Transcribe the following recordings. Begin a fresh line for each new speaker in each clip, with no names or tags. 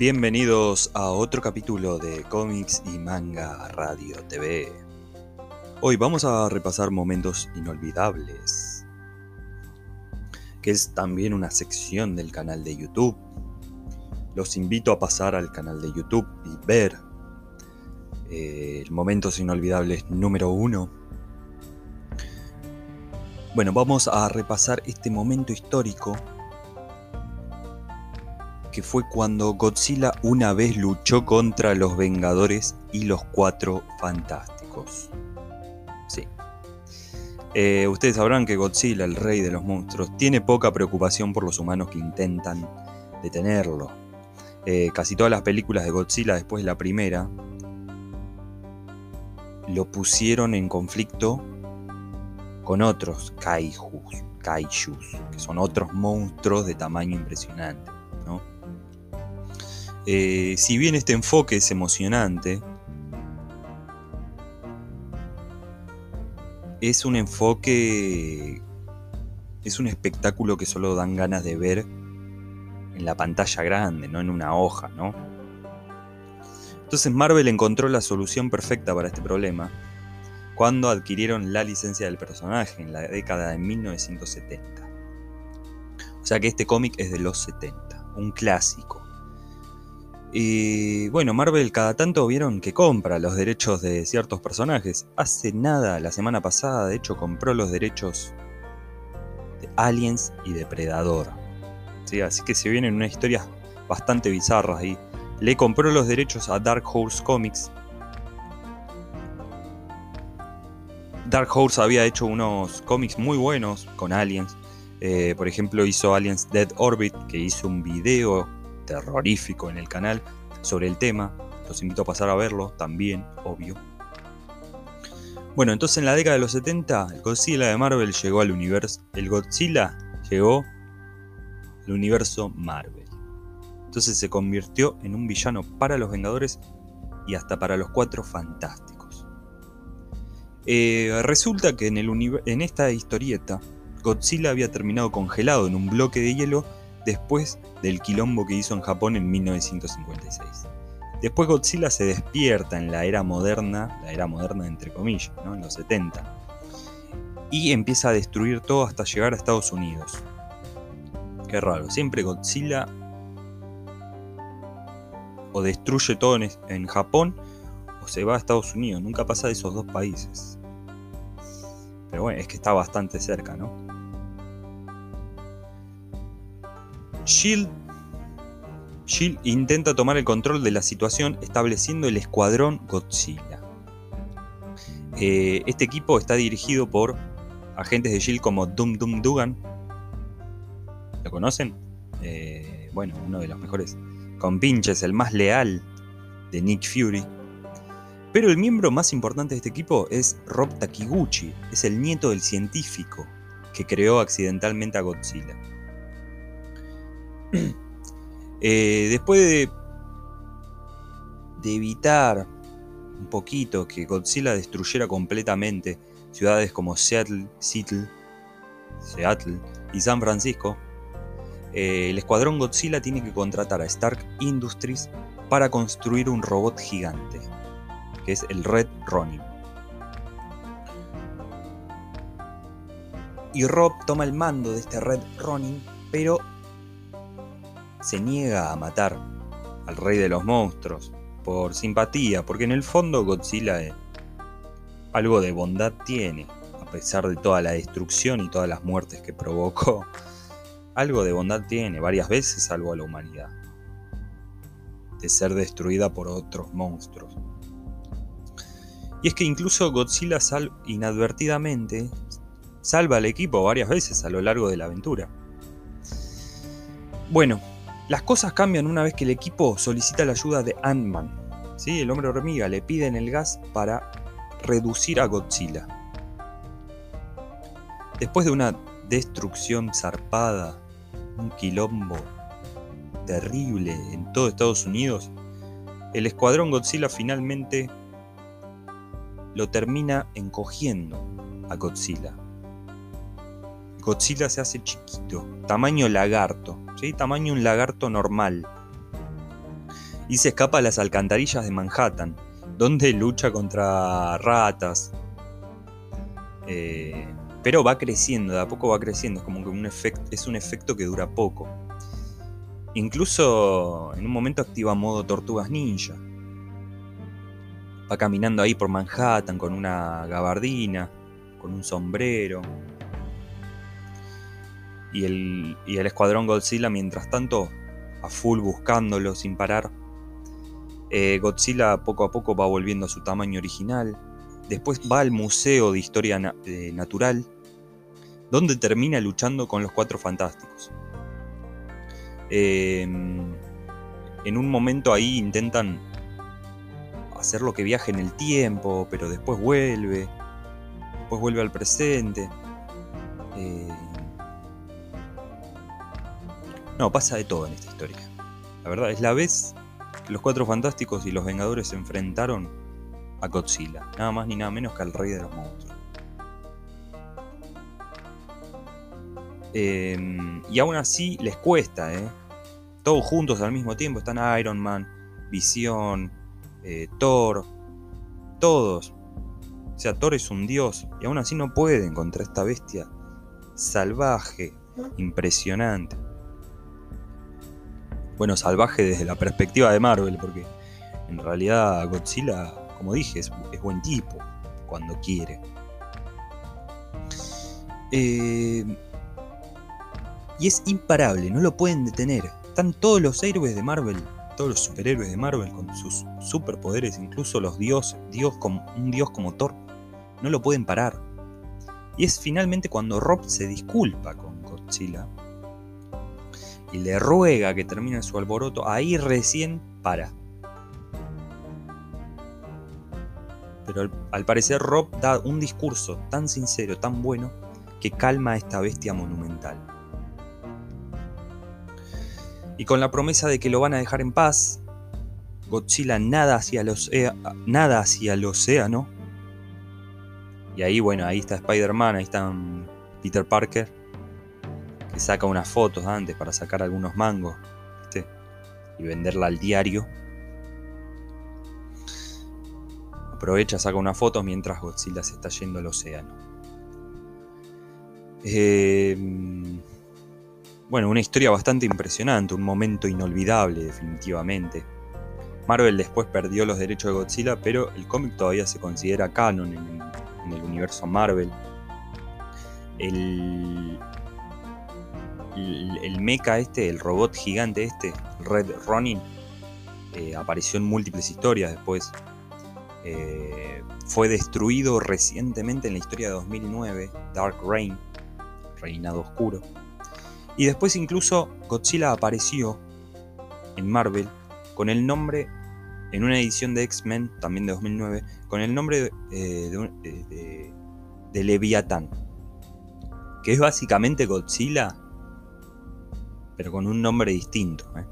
Bienvenidos a otro capítulo de Cómics y Manga Radio TV. Hoy vamos a repasar momentos inolvidables, que es también una sección del canal de YouTube. Los invito a pasar al canal de YouTube y ver eh, Momentos Inolvidables número uno. Bueno, vamos a repasar este momento histórico que fue cuando Godzilla una vez luchó contra los Vengadores y los Cuatro Fantásticos. Sí. Eh, ustedes sabrán que Godzilla, el rey de los monstruos, tiene poca preocupación por los humanos que intentan detenerlo. Eh, casi todas las películas de Godzilla después de la primera lo pusieron en conflicto con otros kaijus, kaijus, que son otros monstruos de tamaño impresionante. Eh, si bien este enfoque es emocionante, es un enfoque, es un espectáculo que solo dan ganas de ver en la pantalla grande, no en una hoja, ¿no? Entonces Marvel encontró la solución perfecta para este problema cuando adquirieron la licencia del personaje en la década de 1970. O sea que este cómic es de los 70, un clásico. Y bueno, Marvel cada tanto vieron que compra los derechos de ciertos personajes. Hace nada, la semana pasada, de hecho, compró los derechos de Aliens y Depredador. ¿Sí? Así que se vienen unas historias bastante bizarras ahí. Le compró los derechos a Dark Horse Comics. Dark Horse había hecho unos cómics muy buenos con Aliens. Eh, por ejemplo, hizo Aliens Dead Orbit, que hizo un video terrorífico en el canal sobre el tema. Los invito a pasar a verlo también, obvio. Bueno, entonces en la década de los 70, el Godzilla de Marvel llegó al universo. El Godzilla llegó al universo Marvel. Entonces se convirtió en un villano para los Vengadores y hasta para los Cuatro Fantásticos. Eh, resulta que en, esta historieta, Godzilla había terminado congelado en un bloque de hielo después del quilombo que hizo en Japón en 1956. Después Godzilla se despierta en la era moderna, la era moderna entre comillas, ¿no? en los 70, y empieza a destruir todo hasta llegar a Estados Unidos. Qué raro, siempre Godzilla o destruye todo en, Japón o se va a Estados Unidos, nunca pasa de esos dos países. Pero bueno, es que está bastante cerca, ¿no? Shield, intenta tomar el control de la situación estableciendo el escuadrón Godzilla. Eh, este equipo está dirigido por agentes de Shield como Dum Dum Dugan. ¿Lo conocen? Eh, bueno, uno de los mejores compinches, el más leal de Nick Fury. Pero el miembro más importante de este equipo es Rob Takiguchi, es el nieto del científico que creó accidentalmente a Godzilla. Eh, después de, evitar un poquito que Godzilla destruyera completamente ciudades como Seattle, Seattle, Seattle y San Francisco, eh, el escuadrón Godzilla tiene que contratar a Stark Industries para construir un robot gigante, que es el Red Ronin. Y Rob toma el mando de este Red Ronin, pero se niega a matar al rey de los monstruos por simpatía, porque en el fondo Godzilla eh, algo de bondad tiene, a pesar de toda la destrucción y todas las muertes que provocó. Algo de bondad tiene, varias veces salvó a la humanidad de ser destruida por otros monstruos. Y es que incluso Godzilla sal inadvertidamente salva al equipo varias veces a lo largo de la aventura. Bueno, las cosas cambian una vez que el equipo solicita la ayuda de Ant-Man. ¿sí? El hombre hormiga le piden el gas para reducir a Godzilla. Después de una destrucción zarpada, un quilombo terrible en todo Estados Unidos, el escuadrón Godzilla finalmente lo termina encogiendo a Godzilla. Godzilla se hace chiquito, tamaño lagarto, ¿sí? tamaño un lagarto normal. y se escapa a las alcantarillas de Manhattan, donde lucha contra ratas. Eh, pero va creciendo, de a poco va creciendo, es como que un efecto, es un efecto que dura poco. Incluso en un momento activa modo tortugas ninja. Va caminando ahí por Manhattan con una gabardina, con un sombrero. Y el, y el escuadrón Godzilla, mientras tanto, a full buscándolo sin parar. Eh, Godzilla poco a poco va volviendo a su tamaño original. Después va al Museo de Historia Natural, donde termina luchando con los Cuatro Fantásticos. Em, en un momento ahí intentan hacer lo que viaje en el tiempo, pero después vuelve, después vuelve al presente. Eh, no, pasa de todo en esta historia. La verdad, es la vez los Cuatro Fantásticos y los Vengadores se enfrentaron a Godzilla, nada más ni nada menos que al rey de los monstruos. Em, y aún así les cuesta, ¿eh? Todos juntos al mismo tiempo están Iron Man, Visión, eh, Thor, todos. O sea, Thor es un dios y aún así no pueden contra esta bestia salvaje, impresionante bueno, salvaje desde la perspectiva de Marvel, porque en realidad Godzilla, como dije, es, buen tipo cuando quiere. Eh, y es imparable, no lo pueden detener. Están todos los héroes de Marvel, todos los superhéroes de Marvel con sus superpoderes, incluso los dioses, dios como, un dios como Thor, no lo pueden parar. Y es finalmente cuando Rob se disculpa con Godzilla y le ruega que termine su alboroto, ahí recién para. Pero al, parecer Rob da un discurso tan sincero, tan bueno, que calma a esta bestia monumental. Y con la promesa de que lo van a dejar en paz, Godzilla nada hacia el, nada hacia el océano. Y ahí, bueno, ahí está Spider-Man, ahí está Peter Parker saca unas fotos antes para sacar algunos mangos y venderla al diario. Aprovecha, saca unas fotos mientras Godzilla se está yendo al océano. Em, bueno, una historia bastante impresionante, un momento inolvidable definitivamente. Marvel después perdió los derechos de Godzilla, pero el cómic todavía se considera canon en, en el universo Marvel. El, el, mecha este, el robot gigante este, Red Ronin, eh, apareció en múltiples historias después. Eh, fue destruido recientemente en la historia de 2009, Dark Reign, Reinado Oscuro. Y después incluso Godzilla apareció en Marvel con el nombre, en una edición de X-Men, también de 2009, con el nombre eh, de, de, de Leviatán. Que es básicamente Godzilla pero con un nombre distinto. ¿eh?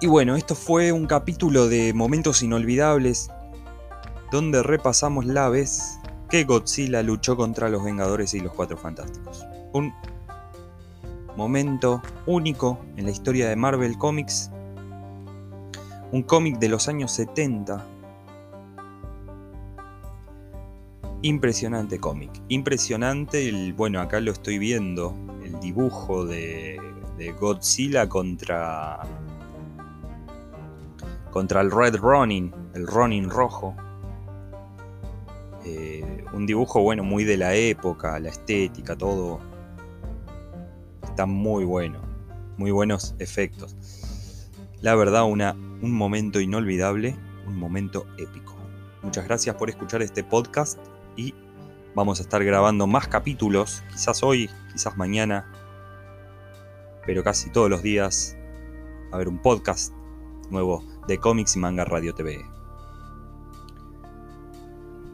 Y bueno, esto fue un capítulo de Momentos Inolvidables, donde repasamos la vez que Godzilla luchó contra los Vengadores y los Cuatro Fantásticos. Un momento único en la historia de Marvel Comics. Un cómic de los años 70 Impresionante cómic. Impresionante el. Bueno, acá lo estoy viendo. El dibujo de, Godzilla contra. Contra el Red Ronin. El Ronin rojo. Eh, un dibujo, bueno, muy de la época, la estética, todo. Está muy bueno. Muy buenos efectos. La verdad, una, un momento inolvidable. Un momento épico. Muchas gracias por escuchar este podcast y vamos a estar grabando más capítulos, quizás hoy, quizás mañana, pero casi todos los días a ver un podcast nuevo de cómics y manga Radio TV.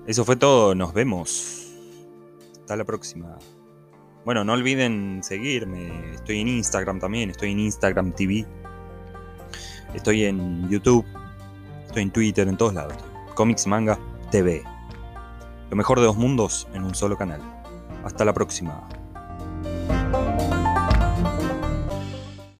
Eso fue todo, nos vemos. Hasta la próxima. Bueno, no olviden seguirme, estoy en Instagram también, estoy en Instagram TV. Estoy en YouTube, estoy en Twitter, en todos lados. Comics Manga TV. Lo mejor de dos mundos en un solo canal. Hasta la próxima.